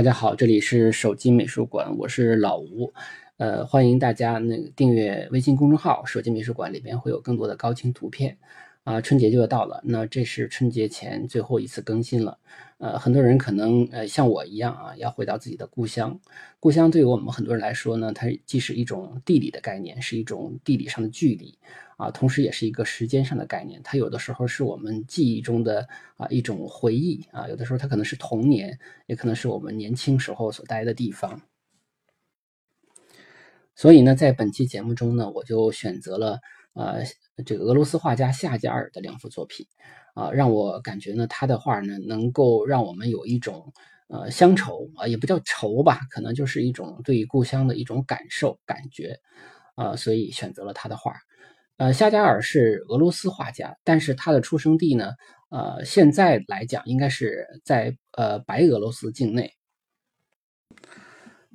大家好，这里是手机美术馆，我是老吴，呃，欢迎大家那个订阅微信公众号“手机美术馆”，里边会有更多的高清图片。啊，春节就要到了，那这是春节前最后一次更新了。呃，很多人可能呃像我一样啊，要回到自己的故乡。故乡对于我们很多人来说呢，它既是一种地理的概念，是一种地理上的距离啊，同时也是一个时间上的概念。它有的时候是我们记忆中的啊一种回忆啊，有的时候它可能是童年，也可能是我们年轻时候所待的地方。所以呢，在本期节目中呢，我就选择了呃。这个俄罗斯画家夏加尔的两幅作品，啊，让我感觉呢，他的画呢，能够让我们有一种呃乡愁啊，也不叫愁吧，可能就是一种对于故乡的一种感受感觉，啊，所以选择了他的画。呃，夏加尔是俄罗斯画家，但是他的出生地呢，呃，现在来讲应该是在呃白俄罗斯境内，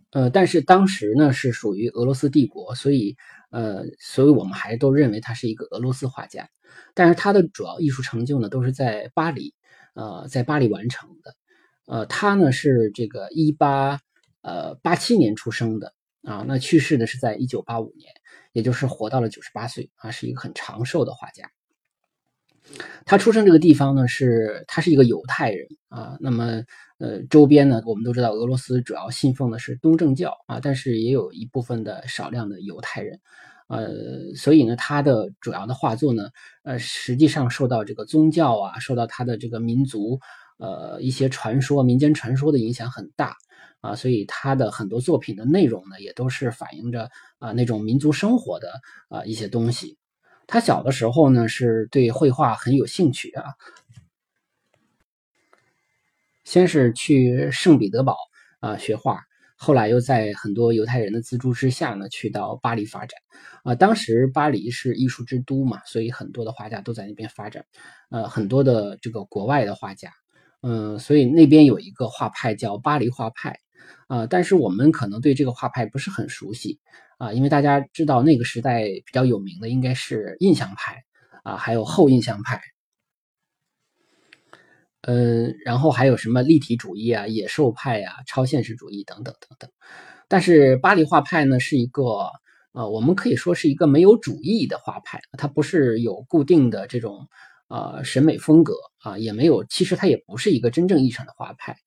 呃，但是当时呢是属于俄罗斯帝国，所以。呃，所以我们还都认为他是一个俄罗斯画家，但是他的主要艺术成就呢，都是在巴黎，呃，在巴黎完成的。呃，他呢是这个一八呃八七年出生的啊，那去世的是在一九八五年，也就是活到了九十八岁啊，是一个很长寿的画家。他出生这个地方呢，是他是一个犹太人啊，那么呃周边呢，我们都知道俄罗斯主要信奉的是东正教啊，但是也有一部分的少量的犹太人。呃，所以呢，他的主要的画作呢，呃，实际上受到这个宗教啊，受到他的这个民族，呃，一些传说、民间传说的影响很大啊，所以他的很多作品的内容呢，也都是反映着啊那种民族生活的啊一些东西。他小的时候呢，是对绘画很有兴趣啊，先是去圣彼得堡啊学画。后来又在很多犹太人的资助之下呢，去到巴黎发展，啊，当时巴黎是艺术之都嘛，所以很多的画家都在那边发展，呃，很多的这个国外的画家，嗯，所以那边有一个画派叫巴黎画派，啊，但是我们可能对这个画派不是很熟悉，啊，因为大家知道那个时代比较有名的应该是印象派，啊，还有后印象派。嗯，然后还有什么立体主义啊、野兽派呀、超现实主义等等等等。但是巴黎画派呢，是一个呃，我们可以说是一个没有主义的画派，它不是有固定的这种呃审美风格啊，也没有，其实它也不是一个真正意义上的画派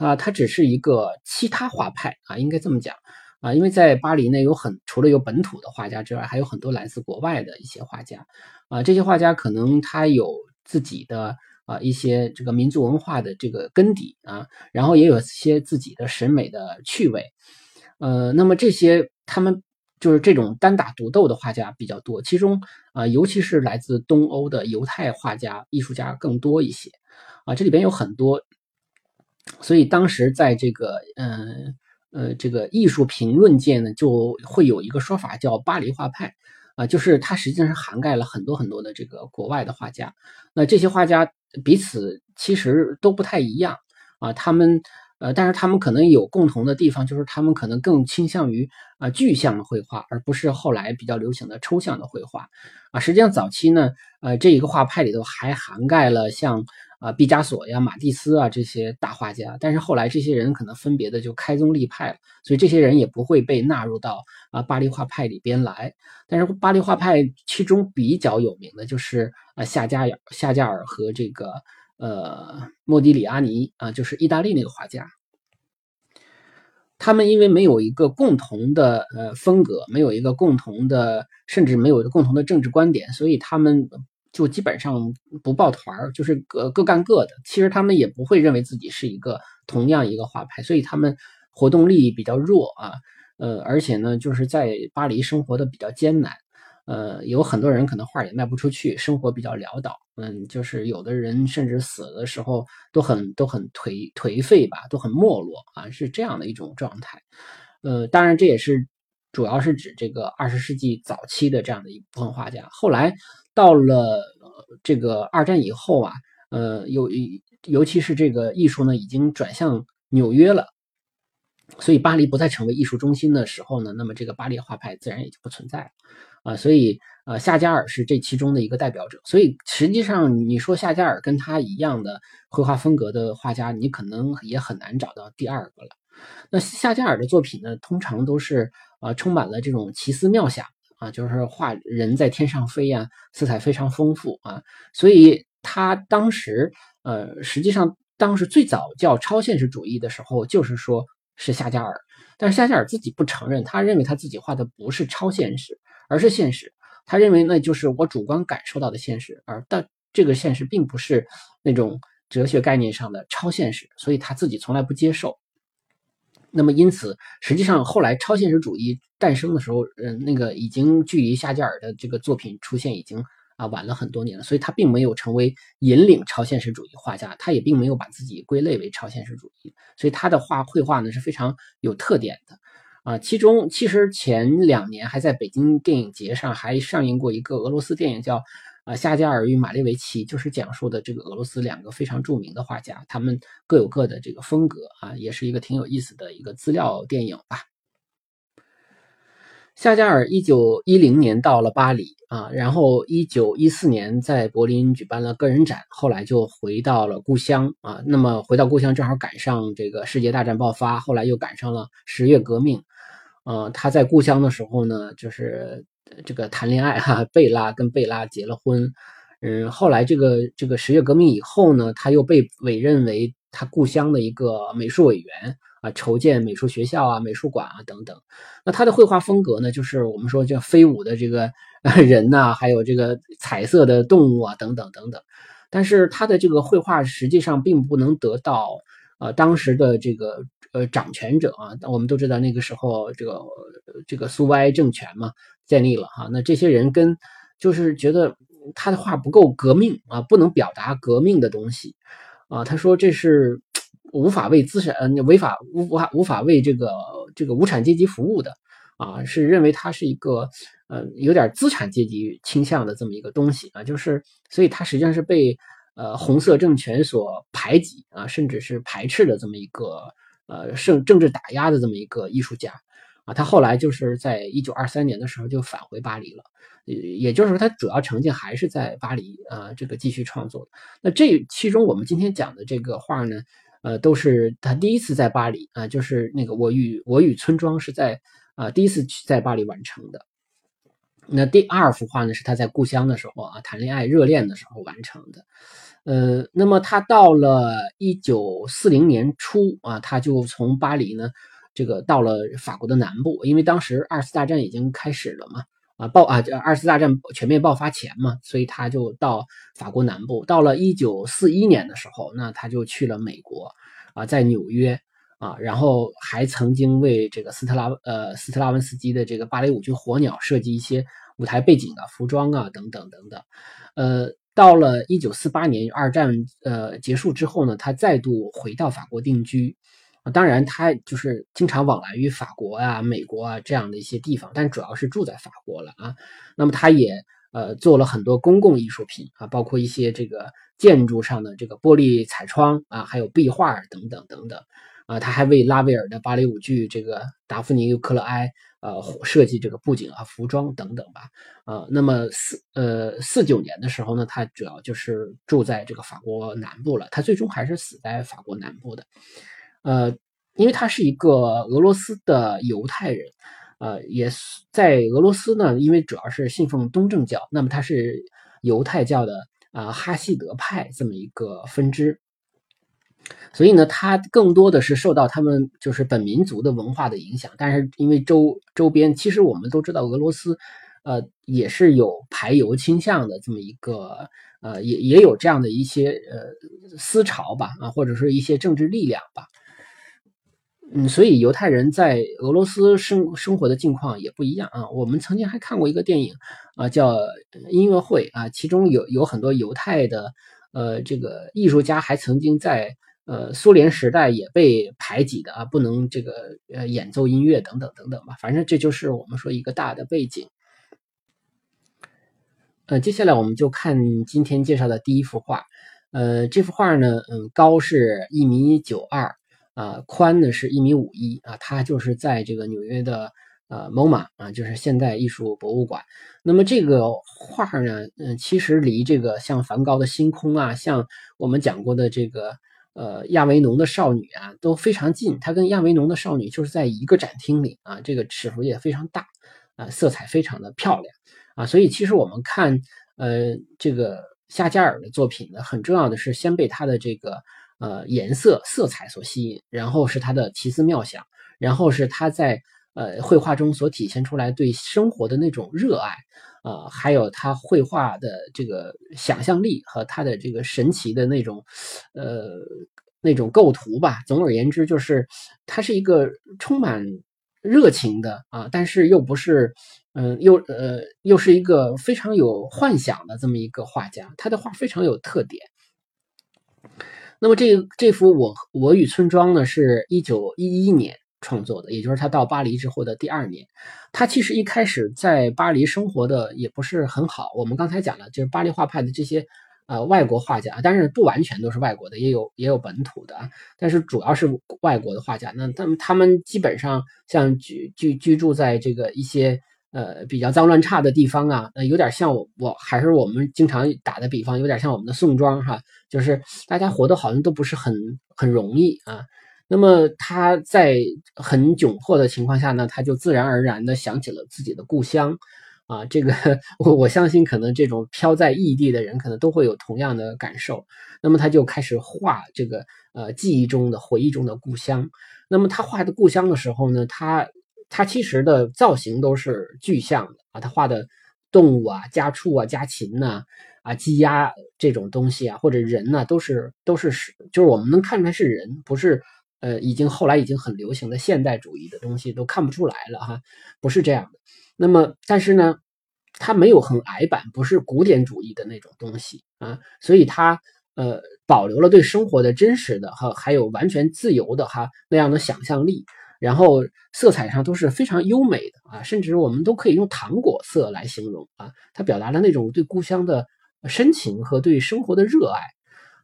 啊，它只是一个其他画派啊，应该这么讲。啊，因为在巴黎呢，有很除了有本土的画家之外，还有很多来自国外的一些画家。啊，这些画家可能他有自己的。啊，一些这个民族文化的这个根底啊，然后也有一些自己的审美的趣味，呃，那么这些他们就是这种单打独斗的画家比较多，其中啊，尤其是来自东欧的犹太画家、艺术家更多一些。啊，这里边有很多，所以当时在这个嗯呃这个艺术评论界呢，就会有一个说法叫巴黎画派。啊，就是它实际上是涵盖了很多很多的这个国外的画家，那这些画家彼此其实都不太一样啊，他们呃，但是他们可能有共同的地方，就是他们可能更倾向于啊具象的绘画，而不是后来比较流行的抽象的绘画啊。实际上早期呢，呃，这一个画派里头还涵盖了像。啊，毕加索呀、马蒂斯啊这些大画家，但是后来这些人可能分别的就开宗立派了，所以这些人也不会被纳入到啊巴黎画派里边来。但是巴黎画派其中比较有名的就是啊夏加尔、夏加尔和这个呃莫迪里阿尼啊，就是意大利那个画家。他们因为没有一个共同的呃风格，没有一个共同的，甚至没有一个共同的政治观点，所以他们就基本上不抱团儿，就是各各干各的。其实他们也不会认为自己是一个同样一个画派，所以他们活动力比较弱啊。呃，而且呢，就是在巴黎生活的比较艰难。呃，有很多人可能画也卖不出去，生活比较潦倒。嗯，就是有的人甚至死的时候都很都很颓颓废吧，都很没落啊，是这样的一种状态。呃，当然这也是主要是指这个二十世纪早期的这样的一部分画家。后来到了这个二战以后啊，呃，尤尤其是这个艺术呢，已经转向纽约了。所以巴黎不再成为艺术中心的时候呢，那么这个巴黎画派自然也就不存在了啊。所以呃，夏加尔是这其中的一个代表者。所以实际上你说夏加尔跟他一样的绘画风格的画家，你可能也很难找到第二个了。那夏加尔的作品呢，通常都是呃充满了这种奇思妙想啊，就是画人在天上飞呀，色彩非常丰富啊。所以他当时呃，实际上当时最早叫超现实主义的时候，就是说。是夏加尔，但是夏加尔自己不承认，他认为他自己画的不是超现实，而是现实。他认为那就是我主观感受到的现实，而但这个现实并不是那种哲学概念上的超现实，所以他自己从来不接受。那么因此，实际上后来超现实主义诞生的时候，嗯，那个已经距离夏加尔的这个作品出现已经。啊，晚了很多年了，所以他并没有成为引领超现实主义画家，他也并没有把自己归类为超现实主义，所以他的画绘画呢是非常有特点的。啊，其中其实前两年还在北京电影节上还上映过一个俄罗斯电影，叫《啊夏加尔与马列维奇》，就是讲述的这个俄罗斯两个非常著名的画家，他们各有各的这个风格啊，也是一个挺有意思的一个资料电影吧。夏加尔一九一零年到了巴黎啊，然后一九一四年在柏林举办了个人展，后来就回到了故乡啊。那么回到故乡正好赶上这个世界大战爆发，后来又赶上了十月革命。呃，他在故乡的时候呢，就是这个谈恋爱哈，贝拉跟贝拉结了婚。嗯，后来这个这个十月革命以后呢，他又被委任为他故乡的一个美术委员。啊，筹建美术学校啊，美术馆啊等等。那他的绘画风格呢，就是我们说叫飞舞的这个 人呐，还有这个彩色的动物啊等等等等。但是他的这个绘画实际上并不能得到呃当时的这个呃掌权者啊。我们都知道那个时候这个这个苏维埃政权嘛建立了哈，那这些人跟就是觉得他的画不够革命啊，不能表达革命的东西啊。他说这是。无法为资产，呃，违法无无法无法为这个这个无产阶级服务的，啊，是认为他是一个，呃，有点资产阶级倾向的这么一个东西啊，就是，所以他实际上是被呃红色政权所排挤啊，甚至是排斥的这么一个，呃，政政治打压的这么一个艺术家啊，他后来就是在一九二三年的时候就返回巴黎了，也就是说他主要成绩还是在巴黎啊，这个继续创作。那这其中我们今天讲的这个画呢？呃，都是他第一次在巴黎啊，就是那个我与我与村庄是在啊第一次去在巴黎完成的。那第二幅画呢，是他在故乡的时候啊谈恋爱热恋的时候完成的。呃，那么他到了一九四零年初啊，他就从巴黎呢这个到了法国的南部，因为当时二次大战已经开始了嘛。啊，爆啊！二次大战全面爆发前嘛，所以他就到法国南部。到了一九四一年的时候，那他就去了美国，啊，在纽约啊，然后还曾经为这个斯特拉呃斯特拉文斯基的这个芭蕾舞剧《火鸟》设计一些舞台背景啊、服装啊等等等等。呃，到了一九四八年二战呃结束之后呢，他再度回到法国定居。当然，他就是经常往来于法国啊、美国啊这样的一些地方，但主要是住在法国了啊。那么，他也呃做了很多公共艺术品啊，包括一些这个建筑上的这个玻璃彩窗啊，还有壁画等等等等啊。他还为拉威尔的芭蕾舞剧这个《达芙妮与克洛埃》呃设计这个布景啊、服装等等吧。啊，那么四呃四九年的时候呢，他主要就是住在这个法国南部了。他最终还是死在法国南部的。呃，因为他是一个俄罗斯的犹太人，呃，也在俄罗斯呢，因为主要是信奉东正教，那么他是犹太教的啊哈希德派这么一个分支。所以呢，他更多的是受到他们就是本民族的文化的影响。但是因为周周边，其实我们都知道俄罗斯，呃，也是有排犹倾向的这么一个，呃，也也有这样的一些呃思潮吧，啊，或者说一些政治力量吧。嗯，所以犹太人在俄罗斯生生活的境况也不一样啊。我们曾经还看过一个电影啊，叫音乐会啊，其中有有很多犹太的呃这个艺术家，还曾经在呃苏联时代也被排挤的啊，不能这个呃演奏音乐等等等等吧。反正这就是我们说一个大的背景。呃，接下来我们就看今天介绍的第一幅画。呃，这幅画呢，嗯，高是一米九二。啊，宽呢是一米五一啊，它就是在这个纽约的呃 MoMA 啊，就是现代艺术博物馆。那么这个画呢，嗯，其实离这个像梵高的星空啊，像我们讲过的这个呃亚维农的少女啊，都非常近。它跟亚维农的少女就是在一个展厅里啊，这个尺幅也非常大啊，色彩非常的漂亮啊。所以其实我们看呃这个夏加尔的作品呢，很重要的是先被他的这个。呃，颜色、色彩所吸引，然后是他的奇思妙想，然后是他在呃绘画中所体现出来对生活的那种热爱，呃，还有他绘画的这个想象力和他的这个神奇的那种，呃，那种构图吧。总而言之，就是他是一个充满热情的啊，但是又不是，嗯，又呃，又是一个非常有幻想的这么一个画家。他的画非常有特点。那么这这幅我我与村庄呢，是一九一一年创作的，也就是他到巴黎之后的第二年。他其实一开始在巴黎生活的也不是很好。我们刚才讲了，就是巴黎画派的这些呃外国画家，但是不完全都是外国的，也有也有本土的，但是主要是外国的画家。那他们他们基本上像居居居住在这个一些。呃，比较脏乱差的地方啊，那有点像我，我还是我们经常打的比方，有点像我们的宋庄哈，就是大家活得好像都不是很很容易啊。那么他在很窘迫的情况下呢，他就自然而然的想起了自己的故乡啊。这个我我相信，可能这种飘在异地的人，可能都会有同样的感受。那么他就开始画这个呃记忆中的回忆中的故乡。那么他画的故乡的时候呢，他。他其实的造型都是具象的啊，他画的动物啊、家畜啊、家禽呐、啊鸡鸭这种东西啊，或者人呢，都是都是是，就是我们能看出来是人，不是呃已经后来已经很流行的现代主义的东西都看不出来了哈，不是这样的。那么但是呢，他没有很矮板，不是古典主义的那种东西啊，所以他呃保留了对生活的真实的哈，还有完全自由的哈那样的想象力。然后色彩上都是非常优美的啊，甚至我们都可以用糖果色来形容啊。它表达了那种对故乡的深情和对生活的热爱。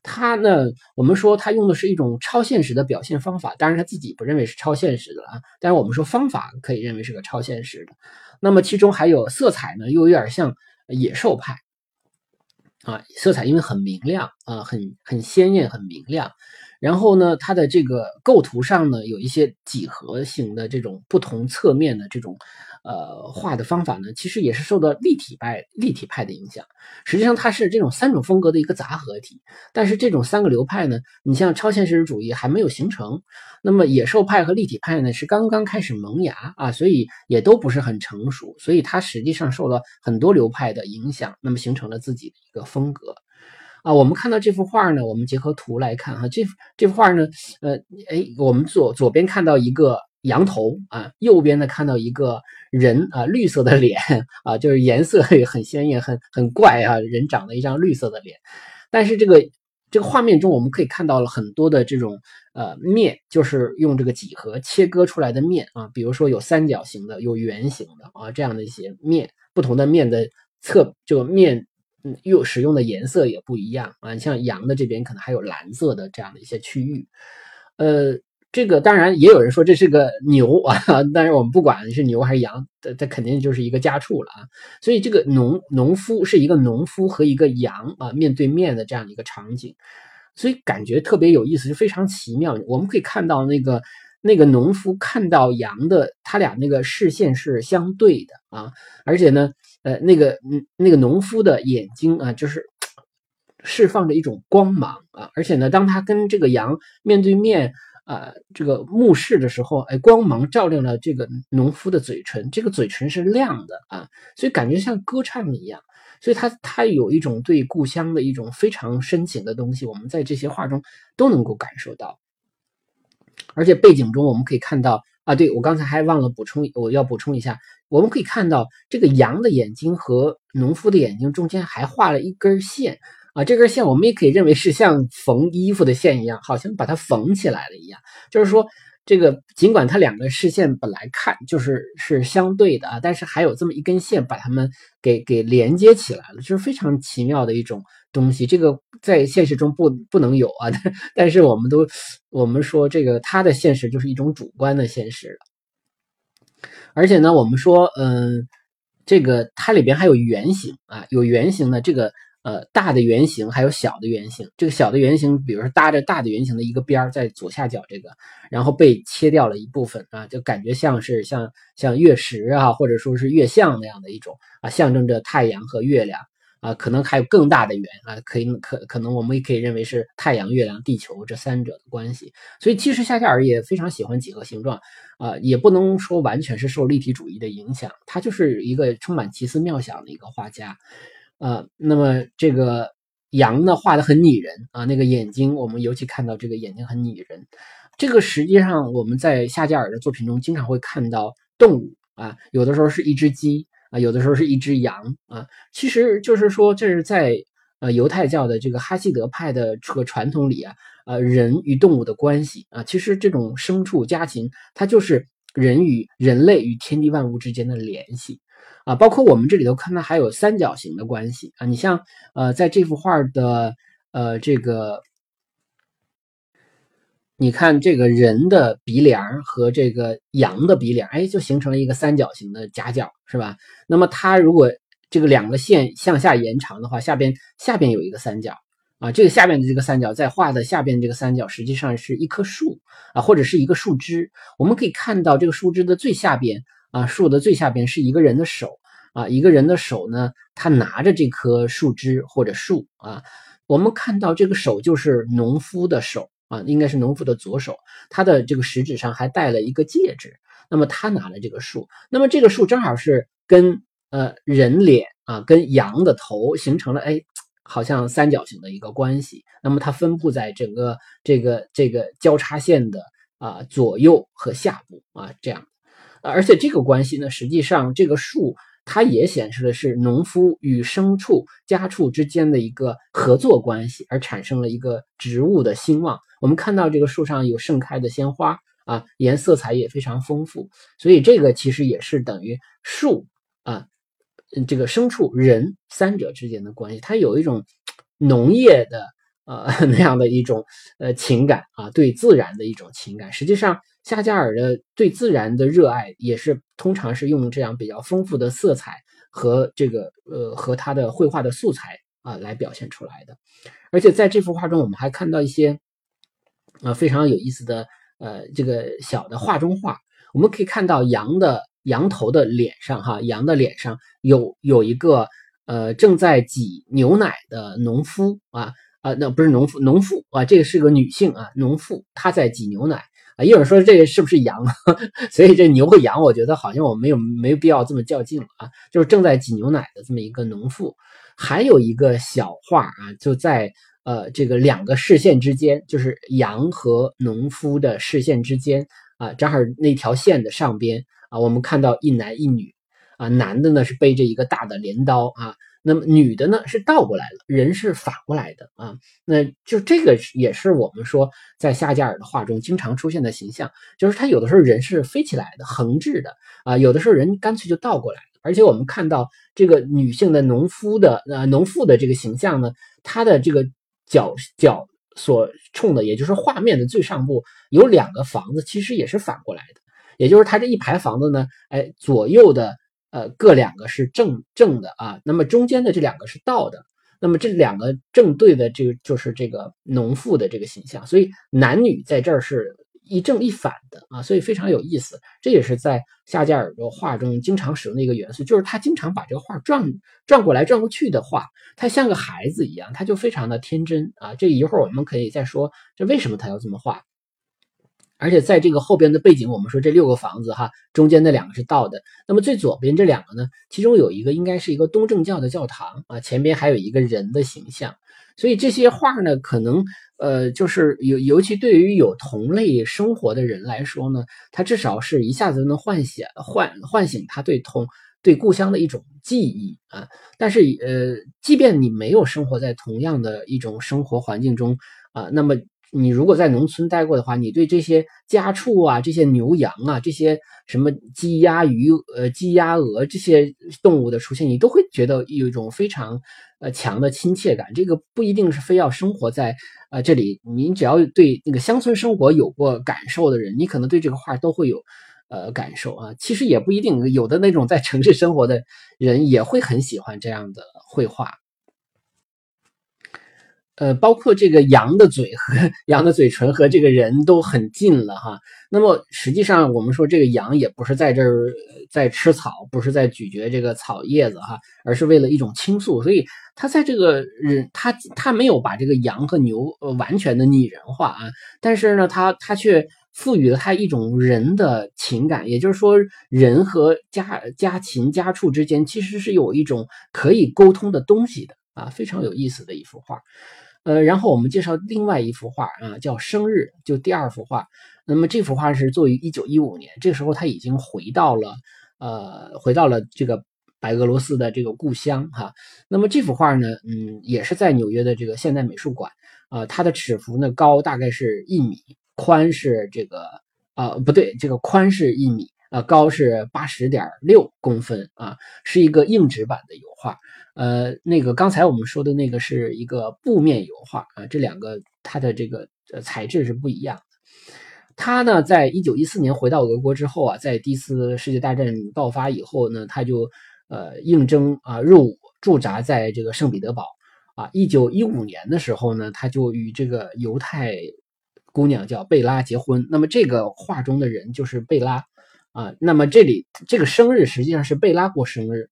他呢，我们说他用的是一种超现实的表现方法，当然他自己不认为是超现实的啊。但是我们说方法可以认为是个超现实的。那么其中还有色彩呢，又有点像野兽派啊，色彩因为很明亮啊，很很鲜艳，很明亮。然后呢，它的这个构图上呢，有一些几何型的这种不同侧面的这种，呃，画的方法呢，其实也是受到立体派立体派的影响。实际上，它是这种三种风格的一个杂合体。但是这种三个流派呢，你像超现实主义还没有形成，那么野兽派和立体派呢是刚刚开始萌芽啊，所以也都不是很成熟。所以它实际上受到很多流派的影响，那么形成了自己的一个风格。啊，我们看到这幅画呢，我们结合图来看哈，这这幅画呢，呃，哎，我们左左边看到一个羊头啊，右边呢看到一个人啊，绿色的脸啊，就是颜色很鲜艳，很很怪啊，人长了一张绿色的脸。但是这个这个画面中，我们可以看到了很多的这种呃面，就是用这个几何切割出来的面啊，比如说有三角形的，有圆形的啊，这样的一些面，不同的面的侧这个面。又使用的颜色也不一样啊，像羊的这边可能还有蓝色的这样的一些区域，呃，这个当然也有人说这是个 牛啊，但是我们不管是牛还是羊，它它肯定就是一个家畜了啊。所以这个农农夫是一个农夫和一个羊啊面对面的这样的一个场景，所以感觉特别有意思，就非常奇妙。我们可以看到那个那个农夫看到羊的，他俩那个视线是相对的啊，而且呢。呃，那个，嗯，那个农夫的眼睛啊，就是释放着一种光芒啊，而且呢，当他跟这个羊面对面啊这个目视的时候，哎，光芒照亮了这个农夫的嘴唇，这个嘴唇是亮的啊，所以感觉像歌唱一样，所以他他有一种对故乡的一种非常深情的东西，我们在这些画中都能够感受到，而且背景中我们可以看到。啊，对我刚才还忘了补充，我要补充一下，我们可以看到这个羊的眼睛和农夫的眼睛中间还画了一根线啊，这根线我们也可以认为是像缝衣服的线一样，好像把它缝起来了一样，就是说。这个尽管它两个视线本来看就是是相对的啊，但是还有这么一根线把它们给给连接起来了，就是非常奇妙的一种东西。这个在现实中不不能有啊，但是我们都我们说这个它的现实就是一种主观的现实了。而且呢，我们说嗯，这个它里边还有圆形啊，有圆形的这个。呃，大的圆形还有小的圆形，这个小的圆形，比如说搭着大的圆形的一个边儿在左下角这个，然后被切掉了一部分啊，就感觉像是像像月食啊，或者说是月相那样的一种啊，象征着太阳和月亮啊，可能还有更大的圆啊，可以可可能我们也可以认为是太阳、月亮、地球这三者的关系。所以其实夏加尔也非常喜欢几何形状啊，也不能说完全是受立体主义的影响，他就是一个充满奇思妙想的一个画家。呃，那么这个羊呢，画的很拟人啊，那个眼睛，我们尤其看到这个眼睛很拟人。这个实际上我们在夏加尔的作品中经常会看到动物啊，有的时候是一只鸡啊，有的时候是一只羊啊。其实就是说，这是在呃犹太教的这个哈希德派的这个传统里啊，呃人与动物的关系啊，其实这种牲畜家禽，它就是人与人类与天地万物之间的联系。啊，包括我们这里头看到还有三角形的关系啊，你像呃，在这幅画的呃这个，你看这个人的鼻梁和这个羊的鼻梁，哎，就形成了一个三角形的夹角，是吧？那么它如果这个两个线向下延长的话，下边下边有一个三角啊，这个下面的这个三角在画的下边这个三角实际上是一棵树啊，或者是一个树枝，我们可以看到这个树枝的最下边。啊，树的最下边是一个人的手啊，一个人的手呢，他拿着这棵树枝或者树啊，我们看到这个手就是农夫的手啊，应该是农夫的左手，他的这个食指上还戴了一个戒指，那么他拿了这个树，那么这个树正好是跟呃人脸啊，跟羊的头形成了哎，好像三角形的一个关系，那么它分布在整个这个这个交叉线的啊左右和下部啊这样。而且这个关系呢，实际上这个树它也显示的是农夫与牲畜家畜之间的一个合作关系，而产生了一个植物的兴旺。我们看到这个树上有盛开的鲜花啊，颜色彩也非常丰富，所以这个其实也是等于树啊，这个牲畜人三者之间的关系，它有一种农业的呃 那样的一种呃情感啊，对自然的一种情感，实际上。夏加尔的对自然的热爱，也是通常是用这样比较丰富的色彩和这个呃和他的绘画的素材啊来表现出来的。而且在这幅画中，我们还看到一些呃非常有意思的呃这个小的画中画。我们可以看到羊的羊头的脸上哈，羊的脸上有有一个呃正在挤牛奶的农夫啊啊，那不是农夫，农妇啊，这个是个女性啊，农妇她在挤牛奶。啊，一会儿说这个是不是羊？所以这牛和羊，我觉得好像我没有没有必要这么较劲了啊。就是正在挤牛奶的这么一个农妇，还有一个小画啊，就在呃这个两个视线之间，就是羊和农夫的视线之间啊，正好那条线的上边啊，我们看到一男一女啊，男的呢是背着一个大的镰刀啊。那么女的呢是倒过来了，人是反过来的啊，那就这个也是我们说在夏加尔的画中经常出现的形象，就是他有的时候人是飞起来的，横置的啊，有的时候人干脆就倒过来。而且我们看到这个女性的农夫的呃农妇的这个形象呢，她的这个脚脚所冲的，也就是画面的最上部有两个房子，其实也是反过来的，也就是他这一排房子呢，哎左右的。呃，各两个是正正的啊，那么中间的这两个是倒的，那么这两个正对的这个就是这个农妇的这个形象，所以男女在这儿是一正一反的啊，所以非常有意思。这也是在夏加尔的画中经常使用的一个元素，就是他经常把这个画转转过来转过去的画，他像个孩子一样，他就非常的天真啊。这一会儿我们可以再说，这为什么他要这么画？而且在这个后边的背景，我们说这六个房子哈，中间那两个是倒的，那么最左边这两个呢，其中有一个应该是一个东正教的教堂啊，前边还有一个人的形象，所以这些画呢，可能呃，就是尤尤其对于有同类生活的人来说呢，他至少是一下子能唤醒唤唤醒他对同对故乡的一种记忆啊。但是呃，即便你没有生活在同样的一种生活环境中啊，那么。你如果在农村待过的话，你对这些家畜啊、这些牛羊啊、这些什么鸡鸭鱼呃鸡鸭鹅这些动物的出现，你都会觉得有一种非常呃强的亲切感。这个不一定是非要生活在呃这里，你只要对那个乡村生活有过感受的人，你可能对这个画都会有呃感受啊。其实也不一定，有的那种在城市生活的人也会很喜欢这样的绘画。呃，包括这个羊的嘴和 羊的嘴唇和这个人都很近了哈。那么实际上，我们说这个羊也不是在这儿在吃草，不是在咀嚼这个草叶子哈，而是为了一种倾诉。所以他在这个人，他他没有把这个羊和牛完全的拟人化啊，但是呢，他他却赋予了他一种人的情感。也就是说，人和家家禽家畜之间其实是有一种可以沟通的东西的啊，非常有意思的一幅画。呃，然后我们介绍另外一幅画啊，叫《生日》，就第二幅画。那么这幅画是作于一九一五年，这个时候他已经回到了呃，回到了这个白俄罗斯的这个故乡哈。那么这幅画呢，嗯，也是在纽约的这个现代美术馆啊。它的尺幅呢高大概是一米，宽是这个啊不对，这个宽是一米啊，高是八十点六公分啊，是一个硬纸板的油画。呃，那个刚才我们说的那个是一个布面油画啊，这两个它的这个呃材质是不一样的。他呢，在一九一四年回到俄国之后啊，在第一次世界大战爆发以后呢，他就呃应征啊入伍驻扎在这个圣彼得堡啊。一九一五年的时候呢，他就与这个犹太姑娘叫贝拉结婚。那么这个画中的人就是贝拉啊。那么这里这个生日实际上是贝拉过生日。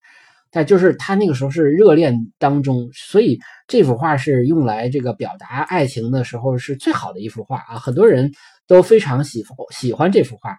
但就是他那个时候是热恋当中，所以这幅画是用来这个表达爱情的时候是最好的一幅画啊，很多人都非常喜喜欢这幅画。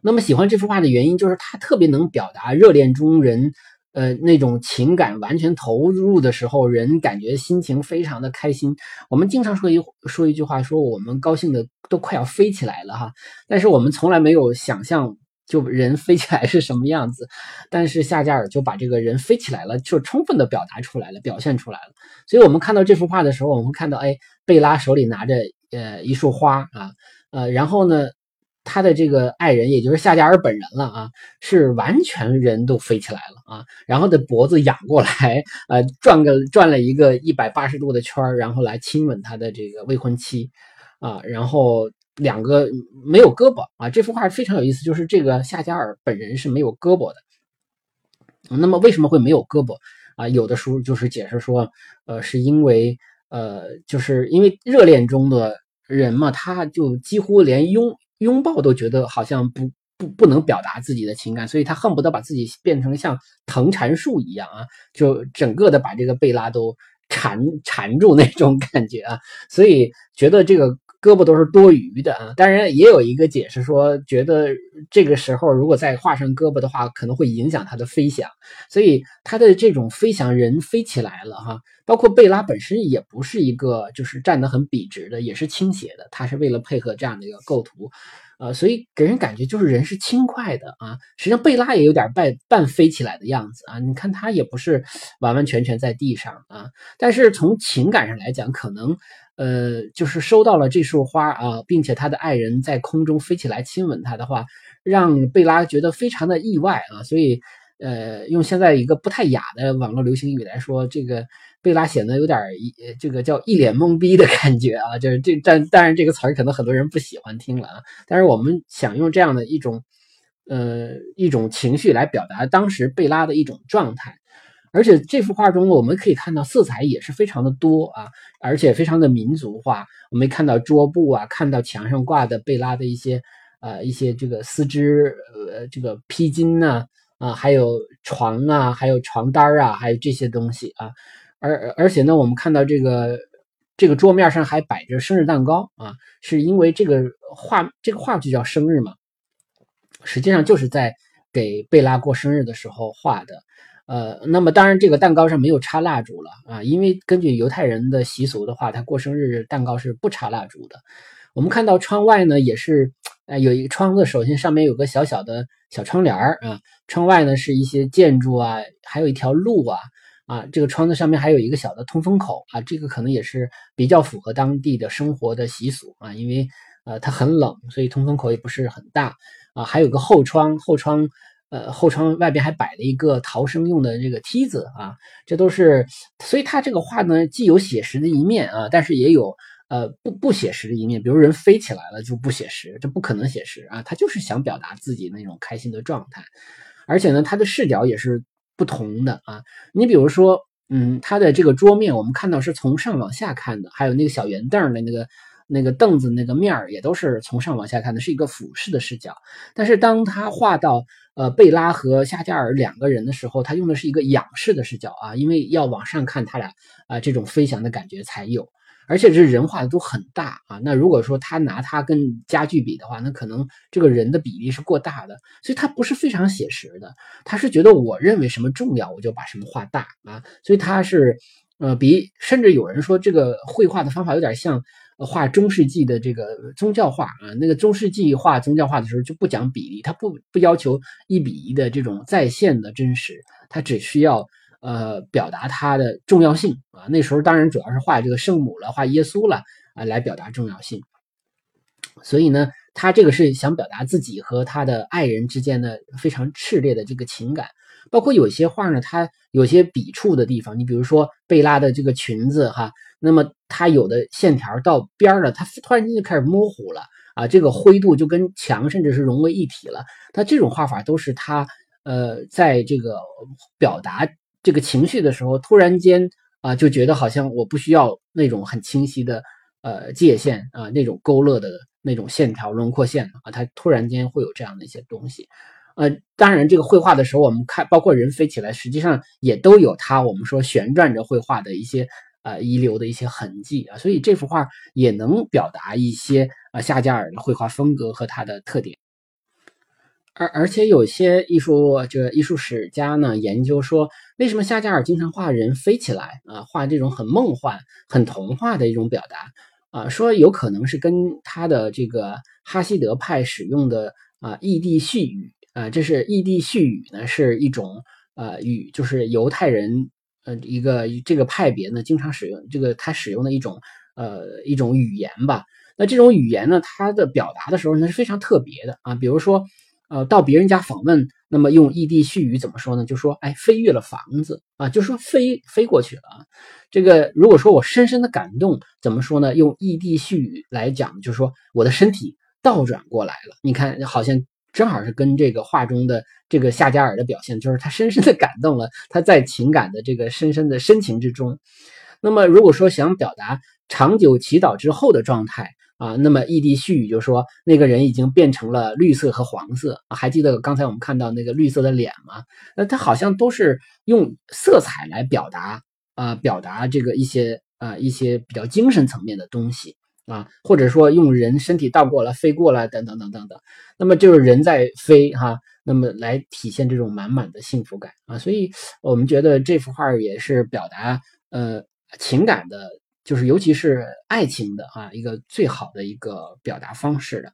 那么喜欢这幅画的原因就是它特别能表达热恋中人呃那种情感完全投入的时候，人感觉心情非常的开心。我们经常说一说一句话，说我们高兴的都快要飞起来了哈，但是我们从来没有想象。就人飞起来是什么样子，但是夏加尔就把这个人飞起来了，就充分的表达出来了，表现出来了。所以，我们看到这幅画的时候，我们看到，哎，贝拉手里拿着呃一束花啊，呃，然后呢，他的这个爱人，也就是夏加尔本人了啊，是完全人都飞起来了啊，然后的脖子仰过来，呃，转个转了一个一百八十度的圈儿然后来亲吻他的这个未婚妻啊，然后。两个没有胳膊啊，这幅画非常有意思，就是这个夏加尔本人是没有胳膊的。那么为什么会没有胳膊啊？有的书就是解释说，呃，是因为呃，就是因为热恋中的人嘛，他就几乎连拥拥抱都觉得好像不不不能表达自己的情感，所以他恨不得把自己变成像藤缠树一样啊，就整个的把这个贝拉都缠缠住那种感觉啊，所以觉得这个。胳膊都是多余的啊！当然也有一个解释说，觉得这个时候如果再画上胳膊的话，可能会影响它的飞翔。所以它的这种飞翔，人飞起来了哈。包括贝拉本身也不是一个就是站得很笔直的，也是倾斜的。它是为了配合这样的一个构图，呃，所以给人感觉就是人是轻快的啊。实际上贝拉也有点半半飞起来的样子啊。你看他也不是完完全全在地上啊。但是从情感上来讲，可能。呃，就是收到了这束花啊，并且他的爱人在空中飞起来亲吻他的话，让贝拉觉得非常的意外啊。所以，呃，用现在一个不太雅的网络流行语来说，这个贝拉显得有点一这个叫一脸懵逼的感觉啊。就是这，但但是这个词儿可能很多人不喜欢听了啊。但是我们想用这样的一种呃一种情绪来表达当时贝拉的一种状态。而且这幅画中我们可以看到色彩也是非常的多啊，而且非常的民族化。我们看到桌布啊，看到墙上挂的贝拉的一些呃一些这个丝织呃这个披巾呐啊，还有床啊，还有床单啊，还有这些东西啊。而而且呢，我们看到这个这个桌面上还摆着生日蛋糕啊，是因为这个画这个画就叫生日嘛，实际上就是在给贝拉过生日的时候画的。呃，那么当然，这个蛋糕上没有插蜡烛了啊，因为根据犹太人的习俗的话，他过生日蛋糕是不插蜡烛的。我们看到窗外呢，也是呃有一个窗子，首先上面有个小小的小窗帘儿啊，窗外呢是一些建筑啊，还有一条路啊啊，这个窗子上面还有一个小的通风口啊，这个可能也是比较符合当地的生活的习俗啊，因为呃它很冷，所以通风口也不是很大啊，还有个后窗，后窗。呃，后窗外边还摆了一个逃生用的这个梯子啊，这都是，所以他这个画呢，既有写实的一面啊，但是也有呃不不写实的一面，比如人飞起来了就不写实，这不可能写实啊，他就是想表达自己那种开心的状态，而且呢，他的视角也是不同的啊，你比如说，嗯，他的这个桌面我们看到是从上往下看的，还有那个小圆凳的那个。那个凳子那个面儿也都是从上往下看的，是一个俯视的视角。但是当他画到呃贝拉和夏加尔两个人的时候，他用的是一个仰视的视角啊，因为要往上看他俩啊这种飞翔的感觉才有。而且这人画的都很大啊，那如果说他拿他跟家具比的话，那可能这个人的比例是过大的，所以他不是非常写实的。他是觉得我认为什么重要，我就把什么画大啊，所以他是呃比甚至有人说这个绘画的方法有点像。画中世纪的这个宗教画啊，那个中世纪画宗教画的时候就不讲比例，他不不要求一比一的这种再现的真实，他只需要呃表达它的重要性啊。那时候当然主要是画这个圣母了，画耶稣了啊，来表达重要性。所以呢，他这个是想表达自己和他的爱人之间的非常炽烈的这个情感。包括有些画呢，它有些笔触的地方，你比如说贝拉的这个裙子哈，那么它有的线条到边儿了，它突然间就开始模糊了啊，这个灰度就跟墙甚至是融为一体了。它这种画法都是他呃在这个表达这个情绪的时候，突然间啊就觉得好像我不需要那种很清晰的呃界限啊那种勾勒的那种线条轮廓线啊，它突然间会有这样的一些东西。呃，当然，这个绘画的时候，我们看，包括人飞起来，实际上也都有它我们说旋转着绘画的一些呃遗留的一些痕迹啊，所以这幅画也能表达一些呃夏加尔的绘画风格和它的特点。而而且有些艺术这个艺术史家呢研究说，为什么夏加尔经常画人飞起来啊，画这种很梦幻、很童话的一种表达啊，说有可能是跟他的这个哈希德派使用的啊异地絮语。啊，这是异地絮语呢，是一种呃语，就是犹太人呃一个这个派别呢经常使用这个他使用的一种呃一种语言吧。那这种语言呢，它的表达的时候呢是非常特别的啊。比如说呃到别人家访问，那么用异地絮语怎么说呢？就说哎飞越了房子啊，就说飞飞过去了。这个如果说我深深的感动，怎么说呢？用异地絮语来讲，就是说我的身体倒转过来了。你看好像。正好是跟这个画中的这个夏加尔的表现，就是他深深的感动了，他在情感的这个深深的深情之中。那么，如果说想表达长久祈祷之后的状态啊，那么异地絮语就说那个人已经变成了绿色和黄色。还记得刚才我们看到那个绿色的脸吗？那他好像都是用色彩来表达啊，表达这个一些啊一些比较精神层面的东西。啊，或者说用人身体倒过来飞过来，等等等等等，那么就是人在飞哈，那么来体现这种满满的幸福感啊，所以我们觉得这幅画也是表达呃情感的，就是尤其是爱情的啊一个最好的一个表达方式的。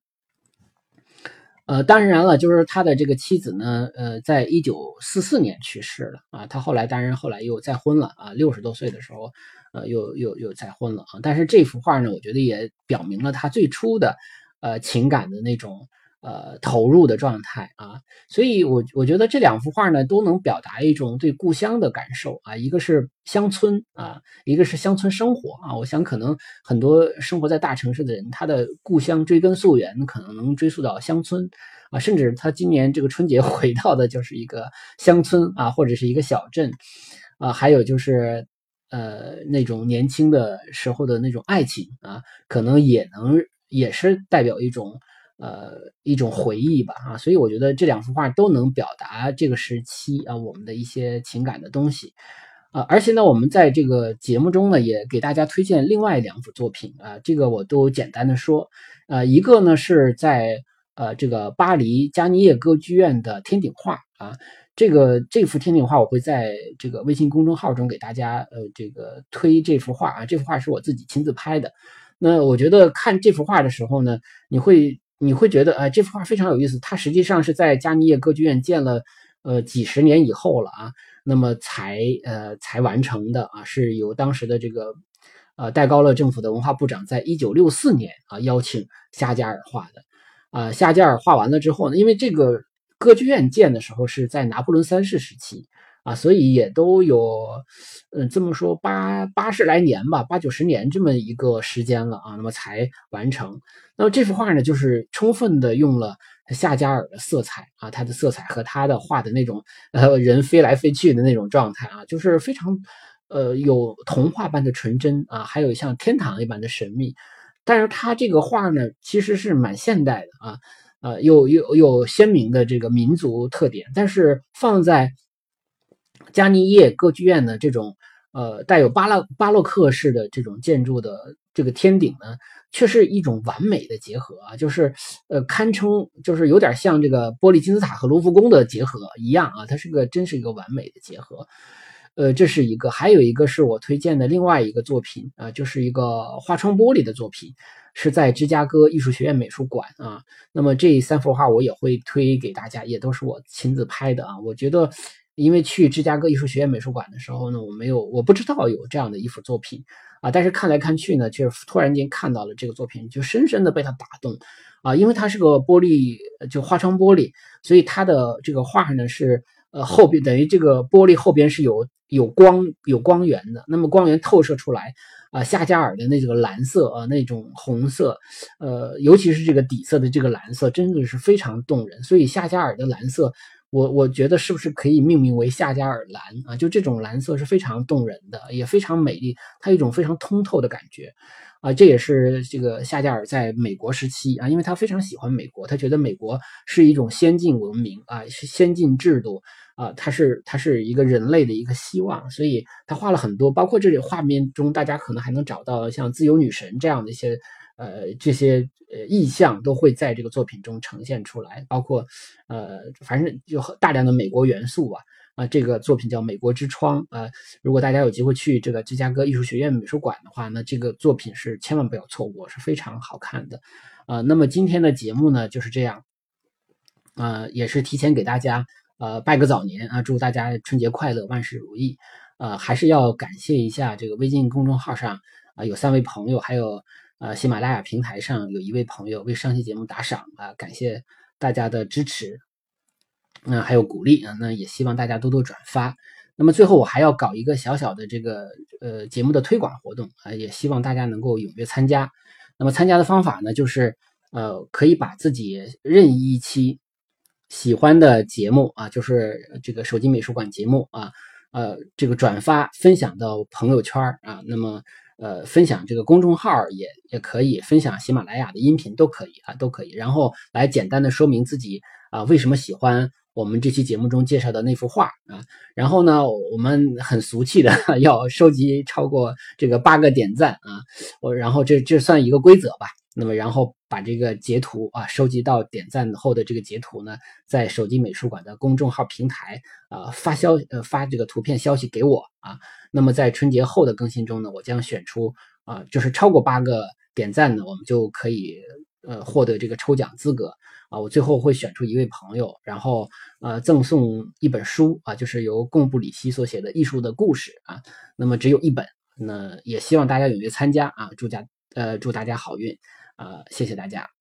呃，当然了，就是他的这个妻子呢，呃，在一九四四年去世了啊，他后来当然后来又再婚了啊，六十多岁的时候。呃，又又又再婚了啊！但是这幅画呢，我觉得也表明了他最初的，呃，情感的那种呃投入的状态啊。所以，我我觉得这两幅画呢，都能表达一种对故乡的感受啊。一个是乡村啊，一个是乡村生活啊。我想，可能很多生活在大城市的人，他的故乡追根溯源，可能能追溯到乡村啊，甚至他今年这个春节 回到的就是一个乡村啊，或者是一个小镇。啊，还有就是呃那种年轻的时候的那种爱情啊，可能也能也是代表一种呃一种回忆吧啊，所以我觉得这两幅画都能表达这个时期啊我们的一些情感的东西。啊，而且呢，我们在这个节目中呢，也给大家推荐另外两幅作品啊，这个我都简单的说，呃，一个呢是在呃这个巴黎加尼耶歌剧院的天顶画啊，这个这幅天顶画我会在这个微信公众号中给大家呃这个推这幅画啊，这幅画是我自己亲自拍的，那我觉得看这幅画的时候呢，你会你会觉得啊，这幅画非常有意思，它实际上是在加尼叶歌剧院建了呃几十年以后了啊。那么才呃才完成的啊，是由当时的这个呃戴高乐政府的文化部长在一九六四年啊邀请夏加尔画的啊，夏加尔画完了之后呢，因为这个歌剧院建的时候是在拿破仑三世时期啊，所以也都有嗯这么说八八十来年吧，八九十年这么一个时间了啊，那么才完成。那么这幅画呢，就是充分的用了。夏加尔的色彩啊，他的色彩和他的画的那种呃人飞来飞去的那种状态啊，就是非常呃有童话般的纯真啊，还有像天堂一般的神秘。但是他这个画呢，其实是蛮现代的啊，呃，有有有鲜明的这个民族特点。但是放在加尼耶歌剧院的这种呃带有巴洛巴洛克式的这种建筑的这个天顶呢。却是一种完美的结合啊，就是呃，堪称就是有点像这个玻璃金字塔和卢浮宫的结合一样啊，它是个真是一个完美的结合。呃，这是一个，还有一个是我推荐的另外一个作品啊，就是一个画窗玻璃的作品，是在芝加哥艺术学院美术馆啊。那么这三幅画我也会推给大家，也都是我亲自拍的啊。我觉得，因为去芝加哥艺术学院美术馆的时候呢，我没有，我不知道有这样的一幅作品。啊，但是看来看去呢，就突然间看到了这个作品，就深深的被他打动，啊，因为它是个玻璃，就花窗玻璃，所以它的这个画呢是，呃，后边等于这个玻璃后边是有有光有光源的，那么光源透射出来，啊，夏加尔的那个蓝色啊，那种红色，呃，尤其是这个底色的这个蓝色，真的是非常动人，所以夏加尔的蓝色。我我觉得是不是可以命名为夏加尔蓝啊？就这种蓝色是非常动人的，也非常美丽，它有一种非常通透的感觉啊。这也是这个夏加尔在美国时期啊，因为他非常喜欢美国，他觉得美国是一种先进文明啊，是先进制度啊，它是它是一个人类的一个希望，所以他画了很多，包括这里画面中大家可能还能找到像自由女神这样的一些。呃，这些呃意象都会在这个作品中呈现出来，包括呃，反正就大量的美国元素吧。啊，这个作品叫《美国之窗》呃，如果大家有机会去这个芝加哥艺术学院美术馆的话，那这个作品是千万不要错过，是非常好看的。呃，那么今天的节目呢就是这样，呃，也是提前给大家呃拜个早年啊，祝大家春节快乐，万事如意。呃，还是要感谢一下这个微信公众号上啊有三位朋友，还有。呃，喜马拉雅平台上有一位朋友为上期节目打赏啊，感谢大家的支持，那还有鼓励啊，那也希望大家多多转发。那么最后我还要搞一个小小的这个呃节目的推广活动啊，也希望大家能够踊跃参加。那么参加的方法呢，就是呃可以把自己任意一期喜欢的节目啊，就是这个手机美术馆节目啊，呃这个转发分享到朋友圈啊，那么。呃，分享这个公众号也也可以，分享喜马拉雅的音频都可以啊，都可以。然后来简单的说明自己啊，为什么喜欢我们这期节目中介绍的那幅画啊。然后呢，我们很俗气的要收集超过这个八个点赞啊，我然后这这算一个规则吧。那么然后把这个截图啊收集到点赞后的这个截图呢，在手机美术馆的公众号平台啊发消呃发这个图片消息给我啊。那么在春节后的更新中呢，我将选出啊就是超过八个点赞呢，我们就可以呃获得这个抽奖资格啊。我最后会选出一位朋友，然后呃赠送一本书啊，就是由贡布里希所写的艺术的故事啊。那么只有一本，那也希望大家踊跃参加啊，祝家呃祝大家好运。啊，谢谢大家。